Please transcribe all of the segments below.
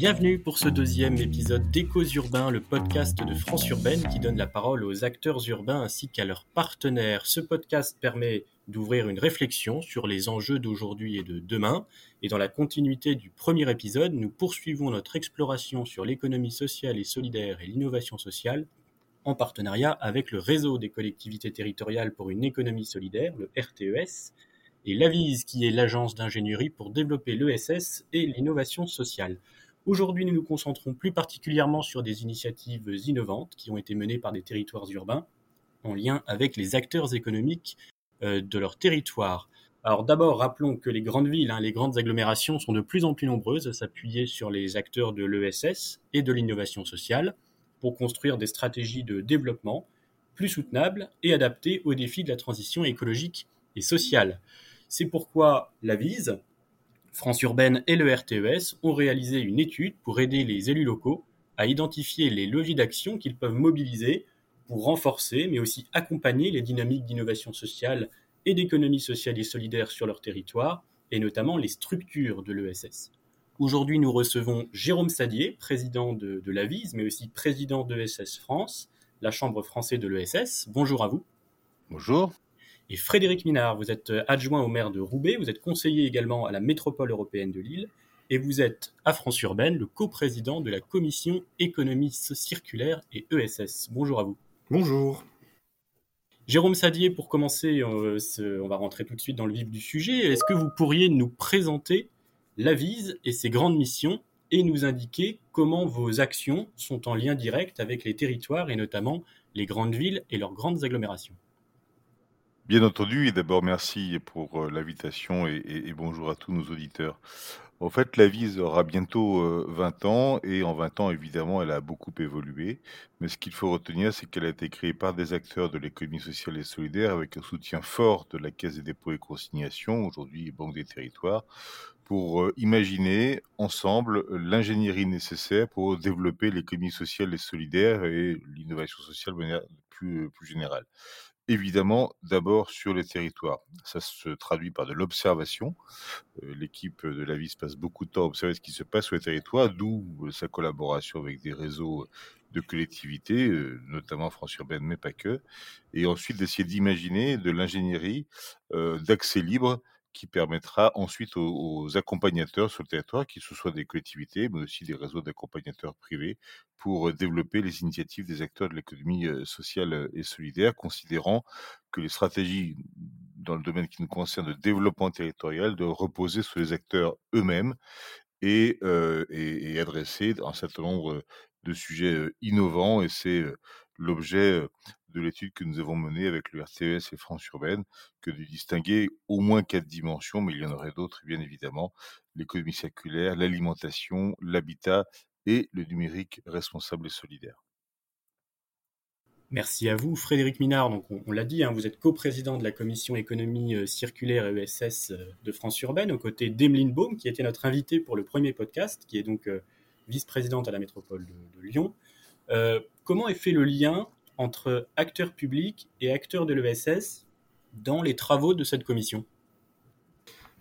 Bienvenue pour ce deuxième épisode d'Échos Urbains, le podcast de France Urbaine qui donne la parole aux acteurs urbains ainsi qu'à leurs partenaires. Ce podcast permet d'ouvrir une réflexion sur les enjeux d'aujourd'hui et de demain. Et dans la continuité du premier épisode, nous poursuivons notre exploration sur l'économie sociale et solidaire et l'innovation sociale en partenariat avec le réseau des collectivités territoriales pour une économie solidaire, le RTES, et l'AVISE, qui est l'agence d'ingénierie pour développer l'ESS et l'innovation sociale. Aujourd'hui, nous nous concentrons plus particulièrement sur des initiatives innovantes qui ont été menées par des territoires urbains en lien avec les acteurs économiques euh, de leur territoire. Alors d'abord, rappelons que les grandes villes, hein, les grandes agglomérations sont de plus en plus nombreuses à s'appuyer sur les acteurs de l'ESS et de l'innovation sociale pour construire des stratégies de développement plus soutenables et adaptées aux défis de la transition écologique et sociale. C'est pourquoi la VISE, France Urbaine et le RTES ont réalisé une étude pour aider les élus locaux à identifier les leviers d'action qu'ils peuvent mobiliser pour renforcer, mais aussi accompagner les dynamiques d'innovation sociale et d'économie sociale et solidaire sur leur territoire, et notamment les structures de l'ESS. Aujourd'hui, nous recevons Jérôme Sadier, président de, de l'AVIS, mais aussi président de l'ESS France, la chambre française de l'ESS. Bonjour à vous. Bonjour. Et Frédéric Minard, vous êtes adjoint au maire de Roubaix, vous êtes conseiller également à la métropole européenne de Lille, et vous êtes à France Urbaine le coprésident de la commission économie circulaire et ESS. Bonjour à vous. Bonjour. Jérôme Sadier, pour commencer, on va rentrer tout de suite dans le vif du sujet. Est-ce que vous pourriez nous présenter l'avise et ses grandes missions et nous indiquer comment vos actions sont en lien direct avec les territoires et notamment les grandes villes et leurs grandes agglomérations? Bien entendu, et d'abord merci pour euh, l'invitation et, bonjour à tous nos auditeurs. En fait, la Vise aura bientôt 20 euh, ans et en 20 ans, évidemment, elle a beaucoup évolué. Mais ce qu'il faut retenir, c'est qu'elle a été créée par des acteurs de l'économie sociale et solidaire avec un soutien fort de la Caisse des dépôts et consignations, aujourd'hui Banque des territoires, pour euh, imaginer ensemble l'ingénierie nécessaire pour développer l'économie sociale et solidaire et l'innovation sociale de manière plus, plus générale évidemment d'abord sur les territoires. Ça se traduit par de l'observation. Euh, l'équipe de la VIS passe beaucoup de temps à observer ce qui se passe sur les territoires, d'où euh, sa collaboration avec des réseaux de collectivités, euh, notamment France Urbaine, mais pas que. Et ensuite d'essayer d'imaginer de l'ingénierie d'accès libre qui permettra ensuite aux, accompagnateurs sur le territoire, qu'ils ce soit des collectivités, mais aussi des réseaux d'accompagnateurs privés, pour euh, développer les initiatives des acteurs de l'économie euh, sociale euh, et solidaire, considérant que les stratégies dans le domaine qui nous concerne de développement territorial doivent reposer sur les acteurs eux-mêmes et, adresser un certain nombre de sujets innovants. Et c'est l'objet de l'étude que nous avons menée avec le RTES et France Urbaine, que de distinguer au moins quatre dimensions, mais il y en aurait d'autres bien évidemment, l'économie circulaire, l'alimentation, l'habitat et le numérique responsable et solidaire. Merci à vous, Frédéric Minard. Donc, on, l'a dit, hein, vous êtes coprésident de la commission économie euh, circulaire et ESS euh, de France Urbaine, aux côtés d'Emeline Baum, qui était notre invitée pour le premier podcast, qui est donc euh, vice-présidente à la métropole de, Lyon. comment est fait le lien entre acteurs publics et acteurs de l'ESS dans les travaux de cette commission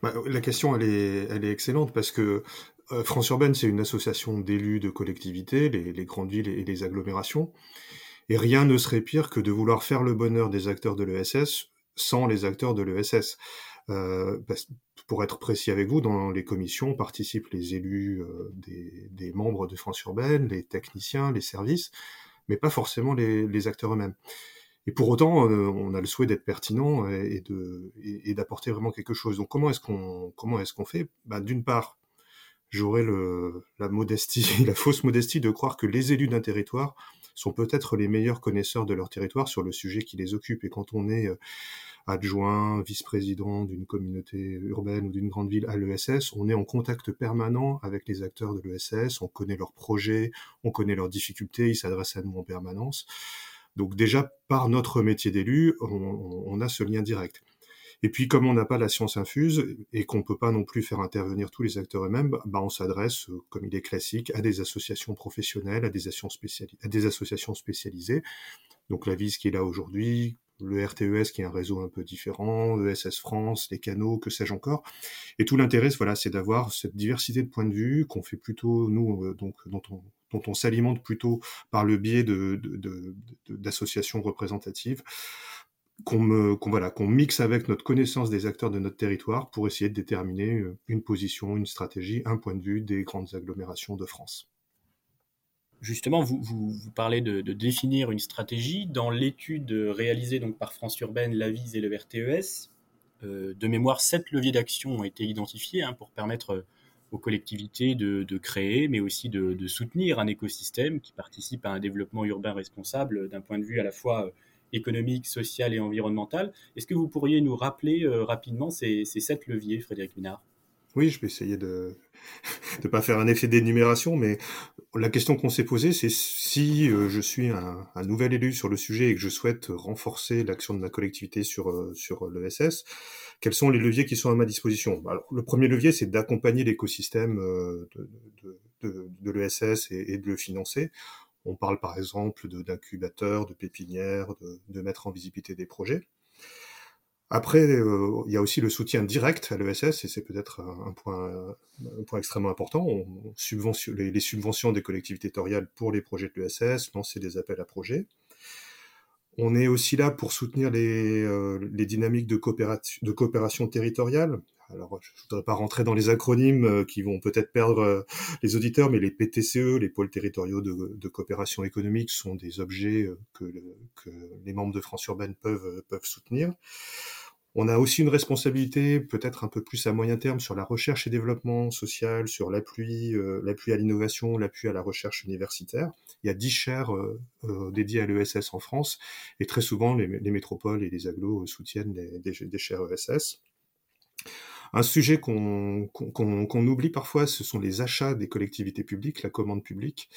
bah, La question, elle est, elle est excellente parce que euh, France Urbaine, c'est une association d'élus de collectivités, les, grandes villes et les agglomérations. Et rien ne serait pire que de vouloir faire le bonheur des acteurs de l'ESS sans les acteurs de l'ESS. Euh, pour être précis avec vous, dans les commissions participent les élus euh, des, membres de France Urbaine, les techniciens, les services, mais pas forcément les, acteurs eux-mêmes. Et pour autant, euh, on a le souhait d'être pertinent et, d'apporter vraiment quelque chose. Donc comment est-ce qu'on comment est-ce qu'on fait? Bah, D'une part, j'aurais la modestie, la fausse modestie de croire que les élus d'un territoire sont peut-être les meilleurs connaisseurs de leur territoire sur le sujet qui les occupe. Et quand on est euh, adjoint, vice-président d'une communauté urbaine ou d'une grande ville à l'ESS, on est en contact permanent avec les acteurs de l'ESS, on connaît leurs projets, on connaît leurs difficultés, ils s'adressent à nous en permanence. Donc déjà, par notre métier d'élu, on, a ce lien direct. Et puis, comme on n'a pas la science infuse et qu'on ne peut pas non plus faire intervenir tous les acteurs eux-mêmes, bah, on s'adresse, comme il est classique, à des associations professionnelles, à des, associations, à des associations spécialisées. Donc la VIS qui est là aujourd'hui, le RTES qui est un réseau un peu différent, ESS France, les canaux, que sais-je encore. Et tout l'intérêt, voilà, c'est d'avoir cette diversité de points de vue qu'on fait plutôt nous, euh, donc dont on, s'alimente plutôt par le biais de, d'associations représentatives qu'on voilà, qu'on mixe avec notre connaissance des acteurs de notre territoire pour essayer de déterminer euh, une position, une stratégie, un point de vue des grandes agglomérations de France. Justement, vous, parlez de, définir une stratégie. Dans l'étude réalisée donc par France Urbaine, l'AVIS et le RTES, euh, de mémoire, sept leviers d'action ont été identifiés hein, pour permettre aux collectivités de, créer, mais aussi de, soutenir un écosystème qui participe à un développement urbain responsable d'un point de vue à la fois euh, économique, social et environnemental. Est-ce que vous pourriez nous rappeler euh, rapidement ces, sept leviers, Frédéric Minard? Oui, je vais essayer de ne pas faire un effet d'énumération, mais la question qu'on s'est posée, c'est si euh, je suis un, nouvel élu sur le sujet et que je souhaite renforcer l'action de ma collectivité sur, euh, sur l'ESS, quels sont les leviers qui sont à ma disposition? Alors, Le premier levier, c'est d'accompagner l'écosystème de, de, l'ESS et, et de le financer. On parle par exemple d'incubateurs, de, pépinières, de, mettre en visibilité des projets. Après, euh, il y a aussi le soutien direct à l'ESS, et c'est peut-être un point, un point extrêmement important. Les, subventions des collectivités territoriales pour les projets de l'ESS, lancer des appels à projets. On est aussi là pour soutenir les, euh, les dynamiques de, de coopération territoriale alors je ne voudrais pas rentrer dans les acronymes euh, qui vont peut-être perdre euh, les auditeurs, mais les PTCE, les pôles territoriaux de, coopération économique, sont des objets euh, que, que, les membres de France Urbaine peuvent, peuvent soutenir. On a aussi une responsabilité peut-être un peu plus à moyen terme sur la recherche et développement social, sur l'appui, l'appui à l'innovation, l'appui à la recherche universitaire. Il y a 10 chaires dédiées à l'ESS en France et très souvent les, métropoles et les agglos soutiennent des, des chaires ESS. Un sujet qu'on oublie parfois, ce sont les achats des collectivités publiques, la commande publique.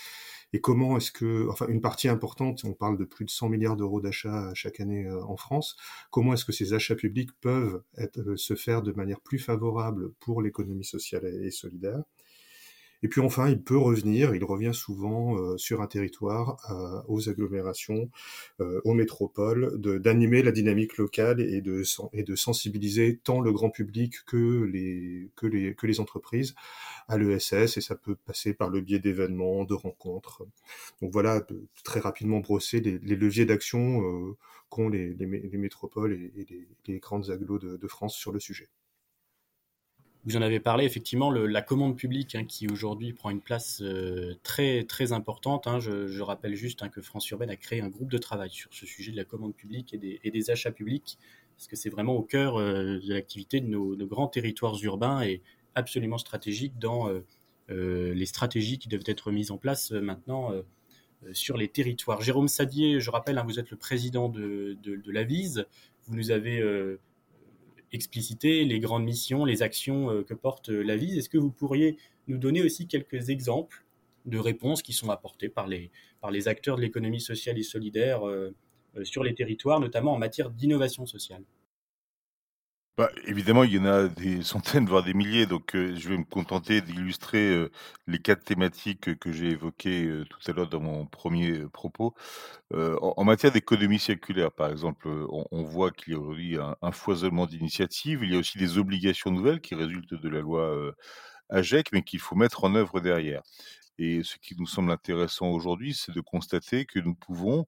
Et comment est-ce que, enfin, une partie importante, on parle de plus de 100 milliards d'euros d'achats chaque année euh, en France, comment est-ce que ces achats publics peuvent euh, se faire de manière plus favorable pour l'économie sociale et solidaire? Et puis enfin, il peut revenir, il revient souvent euh, sur un territoire, euh, aux agglomérations, euh, aux métropoles, d'animer la dynamique locale et de, sensibiliser tant le grand public que les, entreprises à l'ESS, et ça peut passer par le biais d'événements, de rencontres. Donc voilà, très rapidement brosser les, leviers d'action qu'ont les, les, métropoles et, les, grandes agglos de France sur le sujet. Vous en avez parlé, effectivement, la commande publique hein, qui aujourd'hui prend une place euh, très, très importante. Hein. Je, rappelle juste hein, que France Urbaine a créé un groupe de travail sur ce sujet de la commande publique et des, achats publics, parce que c'est vraiment au cœur euh, de l'activité de nos, grands territoires urbains et absolument stratégique dans euh, les stratégies qui doivent être mises en place maintenant sur les territoires. Jérôme Sadier, je rappelle, vous êtes le président de, de, de. Vous nous avez expliciter les grandes missions, les actions euh, que porte euh, la vie. Est-ce que vous pourriez nous donner aussi quelques exemples de réponses qui sont apportées par les, par les acteurs de l'économie sociale et solidaire euh, sur les territoires, notamment en matière d'innovation sociale? Bah, évidemment, il y en a des centaines, voire des milliers, donc je vais me contenter d'illustrer les quatre thématiques que j'ai évoquées tout à l'heure dans mon premier propos. En, matière d'économie circulaire, par exemple, on, voit qu'il y a aujourd'hui un, foisonnement d'initiatives. Il y a aussi des obligations nouvelles qui résultent de la loi AGEC, mais qu'il faut mettre en œuvre derrière. Et ce qui nous semble intéressant aujourd'hui, c'est de constater que nous pouvons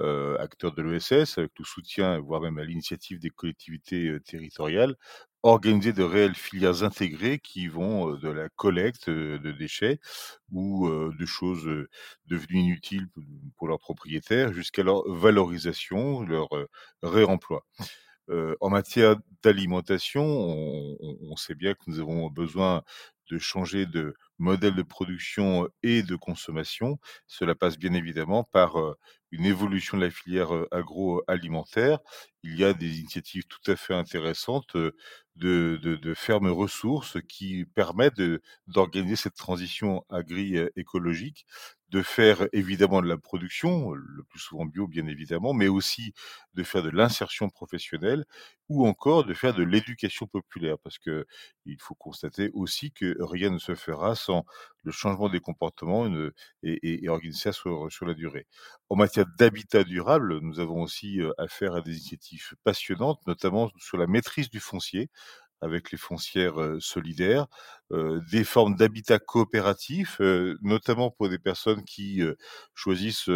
euh, acteurs de l'ESS, avec le soutien, voire même à l'initiative des collectivités euh, territoriales, organiser de réelles filières intégrées qui vont euh, de la collecte de déchets ou de choses devenues inutiles pour leurs propriétaires jusqu'à leur valorisation, leur réemploi. en matière d'alimentation, on, on, sait bien que nous avons besoin de changer de modèle de production et de consommation. Cela passe bien évidemment par une évolution de la filière agroalimentaire. Il y a des initiatives tout à fait intéressantes de, fermes ressources qui permettent d'organiser cette transition agri-écologique. De faire évidemment de la production, le plus souvent bio bien évidemment, mais aussi de faire de l'insertion professionnelle ou encore de faire de l'éducation populaire, parce que il faut constater aussi que rien ne se fera sans le changement des comportements et, et, organiser sur, sur, la durée. En matière d'habitat durable, nous avons aussi affaire à des initiatives passionnantes, notamment sur la maîtrise du foncier avec les foncières solidaires, des formes d'habitat coopératif, notamment pour des personnes qui choisissent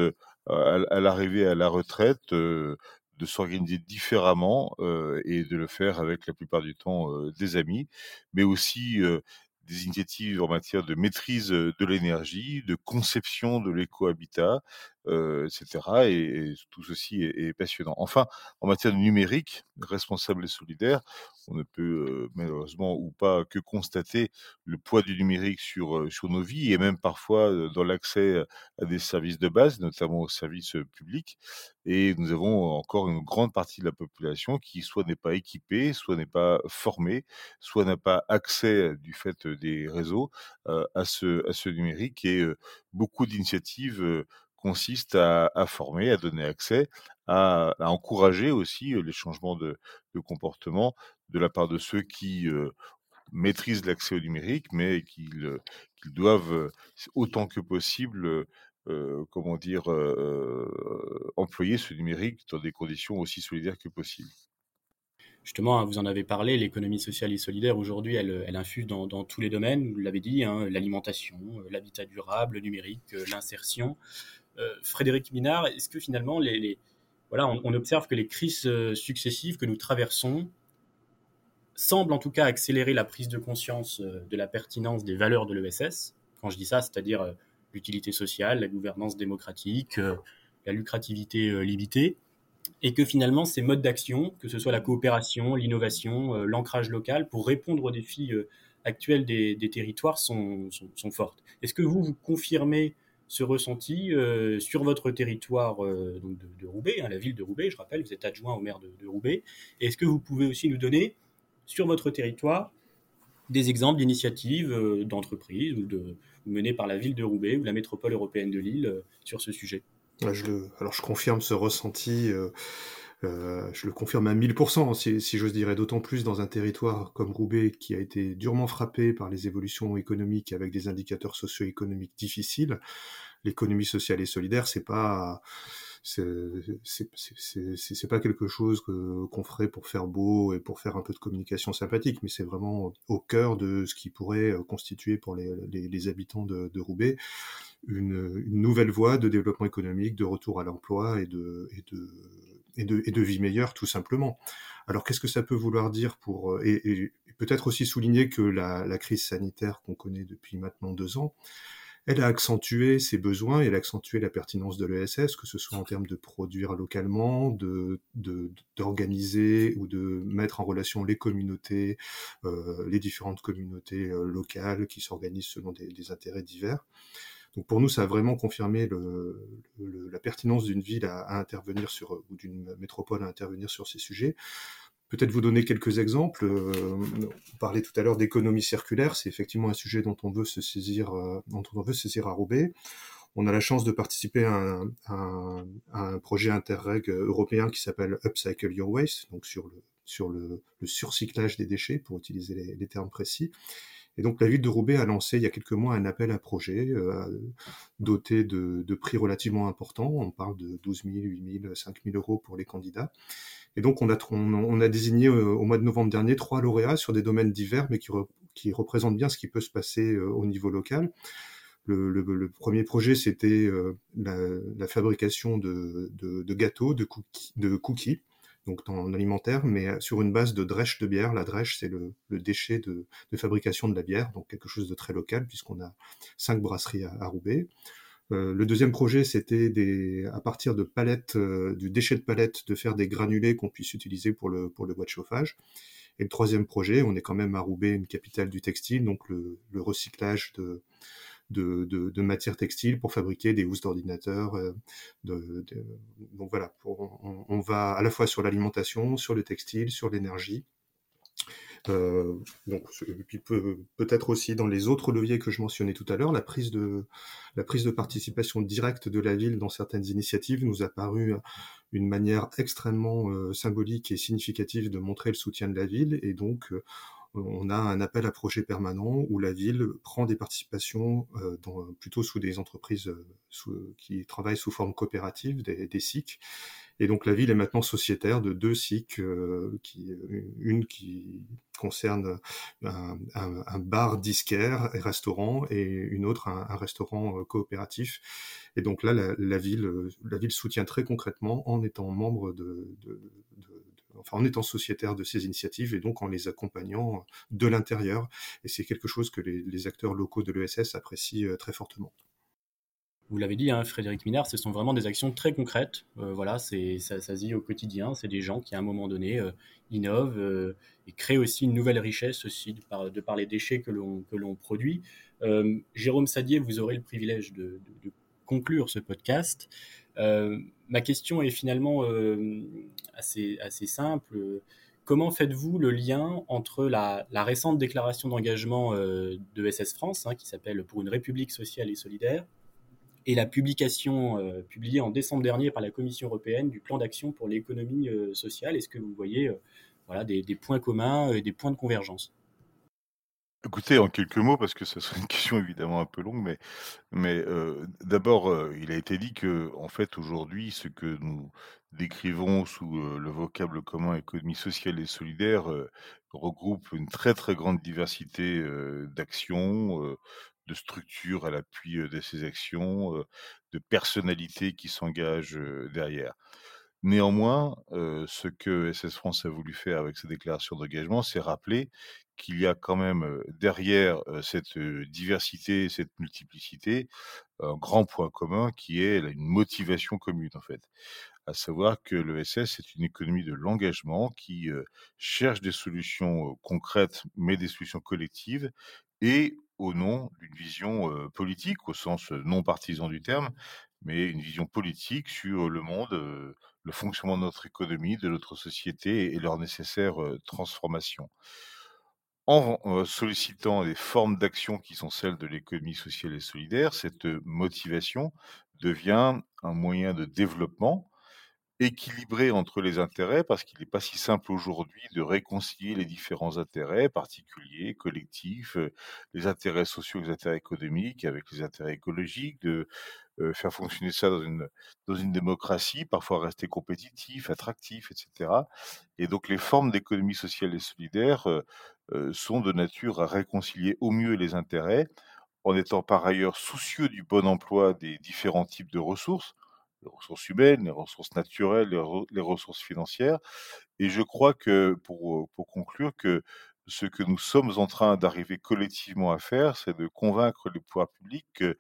à, l'arrivée à la retraite de s'organiser différemment et de le faire avec la plupart du temps des amis, mais aussi des initiatives en matière de maîtrise de l'énergie, de conception de l'écohabitat, euh, etc. Et, tout ceci est, passionnant. Enfin, en matière de numérique, responsable et solidaire, on ne peut euh, malheureusement ou pas que constater le poids du numérique sur, euh, sur nos vies et même parfois dans l'accès à des services de base, notamment aux services publics. Et nous avons encore une grande partie de la population qui soit n'est pas équipée, soit n'est pas formée, soit n'a pas accès du fait des réseaux à, ce, à ce numérique et beaucoup d'initiatives consiste à, former, à donner accès, à, encourager aussi les changements de, comportement de la part de ceux qui maîtrisent l'accès au numérique, mais qu'ils doivent autant que possible, comment dire, employer ce numérique dans des conditions aussi solidaires que possible. Justement, hein, vous en avez parlé, l'économie sociale et solidaire, aujourd'hui, elle, elle, infuse dans, tous les domaines, vous l'avez dit, hein, l'alimentation, l'habitat durable, le numérique, l'insertion. Euh, Frédéric Minard, est-ce que finalement, les, voilà, on, observe que les crises euh, successives que nous traversons semblent en tout cas accélérer la prise de conscience euh, de la pertinence des valeurs de l'ESS. Quand je dis ça, c'est-à-dire l'utilité sociale, la gouvernance démocratique, la lucrativité limitée, et que finalement ces modes d'action, que ce soit la coopération, l'innovation, l'ancrage local, pour répondre aux défis actuels des, territoires, sont, fortes. Est-ce que vous, vous confirmez ce ressenti euh, sur votre territoire euh, de, Roubaix, hein, la ville de Roubaix, je rappelle, vous êtes adjoint au maire de, Roubaix. Est-ce que vous pouvez aussi nous donner sur votre territoire des exemples d'initiatives euh, d'entreprises ou de menées par la ville de Roubaix ou la métropole européenne de Lille sur ce sujet? Alors je confirme ce ressenti. Je le confirme à 1000%, si, si j'ose dire, d'autant plus dans un territoire comme Roubaix qui a été durement frappé par les évolutions économiques avec des indicateurs socio-économiques difficiles. L'économie sociale et solidaire, c'est pas c'est pas quelque chose que qu'on ferait pour faire beau et pour faire un peu de communication sympathique, mais c'est vraiment au cœur de ce qui pourrait constituer pour les, les, les habitants de, de Roubaix une, une, nouvelle voie de développement économique, de retour à l'emploi et de, et de et de, et vie meilleure tout simplement. Alors qu'est-ce que ça peut vouloir dire pour et, et peut-être aussi souligner que la, crise sanitaire qu'on connaît depuis maintenant deux ans elle a accentué ses besoins, elle a accentué la pertinence de l'ESS, que ce soit en termes de produire localement, de d'organiser ou de mettre en relation les communautés, euh, les différentes communautés euh, locales qui s'organisent selon des, intérêts divers. Donc pour nous, ça a vraiment confirmé le, le, la pertinence d'une ville à, intervenir sur ou d'une métropole à intervenir sur ces sujets. Peut-être vous donner quelques exemples. Euh, on parlait tout à l'heure d'économie circulaire. C'est effectivement un sujet dont on veut se saisir, euh, dont on veut saisir à Roubaix. On a la chance de participer à un, à un, projet interreg européen qui s'appelle Upcycle Your Waste, donc sur le, sur le, surcyclage des déchets, pour utiliser les, termes précis. Et donc la ville de Roubaix a lancé il y a quelques mois un appel à projet euh, doté de, de, prix relativement importants. On parle de 12 000, 8 000, 5 000 euros pour les candidats. Et donc, on a, on, a désigné euh, au mois de novembre dernier trois lauréats sur des domaines divers, mais qui, qui représentent bien ce qui peut se passer euh, au niveau local. Le, le, le premier projet, c'était euh, la, la, fabrication de, de, de, gâteaux, de de cookies donc en alimentaire, mais sur une base de drèche de bière. La drèche, c'est le, le, déchet de, de, fabrication de la bière, donc quelque chose de très local, puisqu'on a cinq brasseries à, à Roubaix. Euh, le deuxième projet, c'était à partir de palettes, euh, du déchet de palettes, de faire des granulés qu'on puisse utiliser pour le, pour le bois de chauffage. Et le troisième projet, on est quand même à Roubaix, une capitale du textile, donc le, le recyclage de, de, de, de, matières textiles pour fabriquer des housses d'ordinateur. Euh, de, donc voilà, pour, on, on, va à la fois sur l'alimentation, sur le textile, sur l'énergie. Euh, donc, peut-être aussi dans les autres leviers que je mentionnais tout à l'heure, la prise de la prise de participation directe de la ville dans certaines initiatives nous a paru une manière extrêmement euh, symbolique et significative de montrer le soutien de la ville, et donc euh, on a un appel à projet permanent où la ville prend des participations euh, dans, plutôt sous des entreprises euh, sous, qui travaillent sous forme coopérative, des, des SIC. Et donc la ville est maintenant sociétaire de deux SIC, euh, qui, une qui concerne un, un, un, bar disquaire et restaurant, et une autre un, un restaurant coopératif. Et donc là, la, la, ville, la ville soutient très concrètement en étant membre de, de, de enfin en étant sociétaire de ces initiatives et donc en les accompagnant de l'intérieur. Et c'est quelque chose que les, acteurs locaux de l'ESS apprécient très fortement. Vous l'avez dit, hein, Frédéric Minard, ce sont vraiment des actions très concrètes. Euh, voilà, c'est ça, ça se dit au quotidien. C'est des gens qui, à un moment donné, euh, innovent euh, et créent aussi une nouvelle richesse aussi de par, les déchets que l'on que l'on produit. Jérôme Sadier, vous aurez le privilège de conclure ce podcast. Euh, ma question est finalement euh, assez, simple. Comment faites-vous le lien entre la, récente déclaration d'engagement euh, de SS France, hein, qui s'appelle Pour une République sociale et solidaire, et la publication publiée en décembre dernier par la Commission européenne du plan d'action pour l'économie sociale? Est-ce que vous voyez des, points communs et des points de convergence? Écoutez, en quelques mots, parce que ce serait une question évidemment un peu longue, mais, euh, d'abord, euh, il a été dit que, en fait, aujourd'hui, ce que nous décrivons sous euh, le vocable commun économie sociale et solidaire regroupe une très très grande diversité d'actions, de structures à l'appui de ces actions, de personnalités qui s'engagent derrière. Néanmoins, euh, ce que SS France a voulu faire avec sa déclaration d'engagement, c'est rappeler qu'il y a quand même derrière cette diversité, cette multiplicité, un grand point commun qui est une motivation commune en fait. À savoir que l'ESS est une économie de l'engagement qui cherche des solutions concrètes, mais des solutions collectives, et au nom d'une vision politique, au sens non partisan du terme, mais une vision politique sur le monde, le fonctionnement de notre économie, de notre société et leur nécessaire transformation. En sollicitant des formes d'action qui sont celles de l'économie sociale et solidaire, cette motivation devient un moyen de développement équilibré entre les intérêts, parce qu'il n'est pas si simple aujourd'hui de réconcilier les différents intérêts particuliers, collectifs, les intérêts sociaux, les intérêts économiques avec les intérêts écologiques, de euh, faire fonctionner ça dans une, dans une démocratie, parfois rester compétitif, attractif, etc. Et donc les formes d'économie sociale et solidaire euh, euh, sont de nature à réconcilier au mieux les intérêts, en étant par ailleurs soucieux du bon emploi des différents types de ressources, les ressources humaines, les ressources naturelles, les, re les ressources financières. Et je crois que, pour, pour conclure, que ce que nous sommes en train d'arriver collectivement à faire, c'est de convaincre les pouvoirs publics que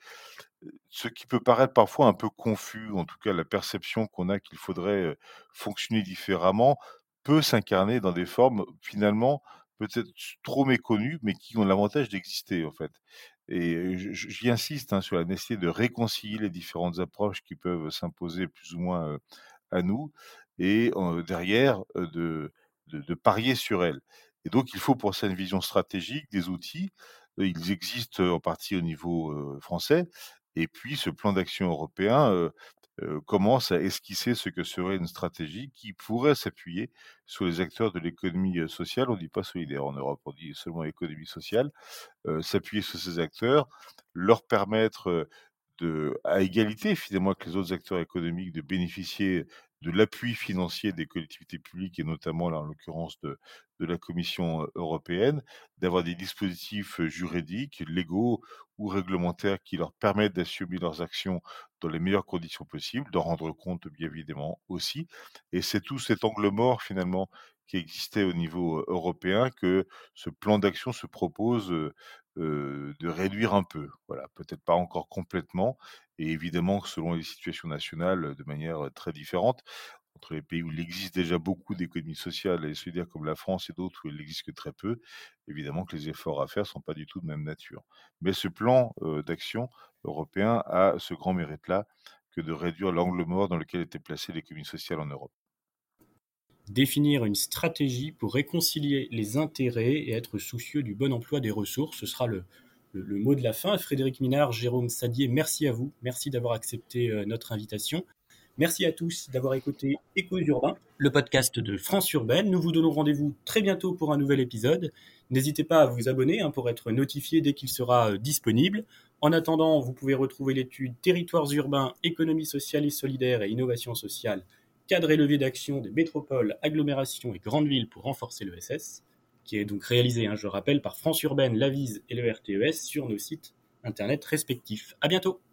ce qui peut paraître parfois un peu confus, en tout cas la perception qu'on a qu'il faudrait fonctionner différemment, peut s'incarner dans des formes finalement peut-être trop méconnues, mais qui ont l'avantage d'exister en fait. Et j'y insiste hein, sur la nécessité de réconcilier les différentes approches qui peuvent s'imposer plus ou moins à nous, et euh, derrière de, de, de, parier sur elles. Et donc il faut pour ça une vision stratégique, des outils. Ils existent en partie au niveau français, et puis ce plan d'action européen commence à esquisser ce que serait une stratégie qui pourrait s'appuyer sur les acteurs de l'économie sociale. On ne dit pas solidaire en Europe, on dit seulement économie sociale. S'appuyer sur ces acteurs, leur permettre de, à égalité finalement avec les autres acteurs économiques, de bénéficier de l'appui financier des collectivités publiques et notamment là en l'occurrence de, de la Commission européenne, d'avoir des dispositifs juridiques, légaux ou réglementaires qui leur permettent d'assumer leurs actions dans les meilleures conditions possibles, d'en rendre compte bien évidemment aussi. Et c'est tout cet angle mort finalement qui existait au niveau européen que ce plan d'action se propose de réduire un peu. Voilà, peut-être pas encore complètement, et évidemment selon les situations nationales de manière très différente. Entre les pays où il existe déjà beaucoup d'économies sociales et solidaires comme la France et d'autres où il n'existe que très peu, évidemment que les efforts à faire sont pas du tout de même nature. Mais ce plan d'action européen a ce grand mérite-là que de réduire l'angle mort dans lequel était placée l'économie sociale en Europe. définir une stratégie pour réconcilier les intérêts et être soucieux du bon emploi des ressources. Ce sera le, le, mot de la fin. Frédéric Minard, Jérôme Sadier, merci à vous. Merci d'avoir accepté euh, notre invitation. Merci à tous d'avoir écouté Échos urbains, le podcast de France Urbaine. Nous vous donnons rendez-vous très bientôt pour un nouvel épisode. N'hésitez pas à vous abonner hein, pour être notifié dès qu'il sera euh, disponible. En attendant, vous pouvez retrouver l'étude Territoires urbains, économie sociale et solidaire et innovation sociale, cadre et levier d'action des métropoles, agglomérations et grandes villes pour renforcer le SS qui est donc réalisé, hein, je rappelle, par France Urbaine, l'Avise et le RTES sur nos sites internet respectifs. À bientôt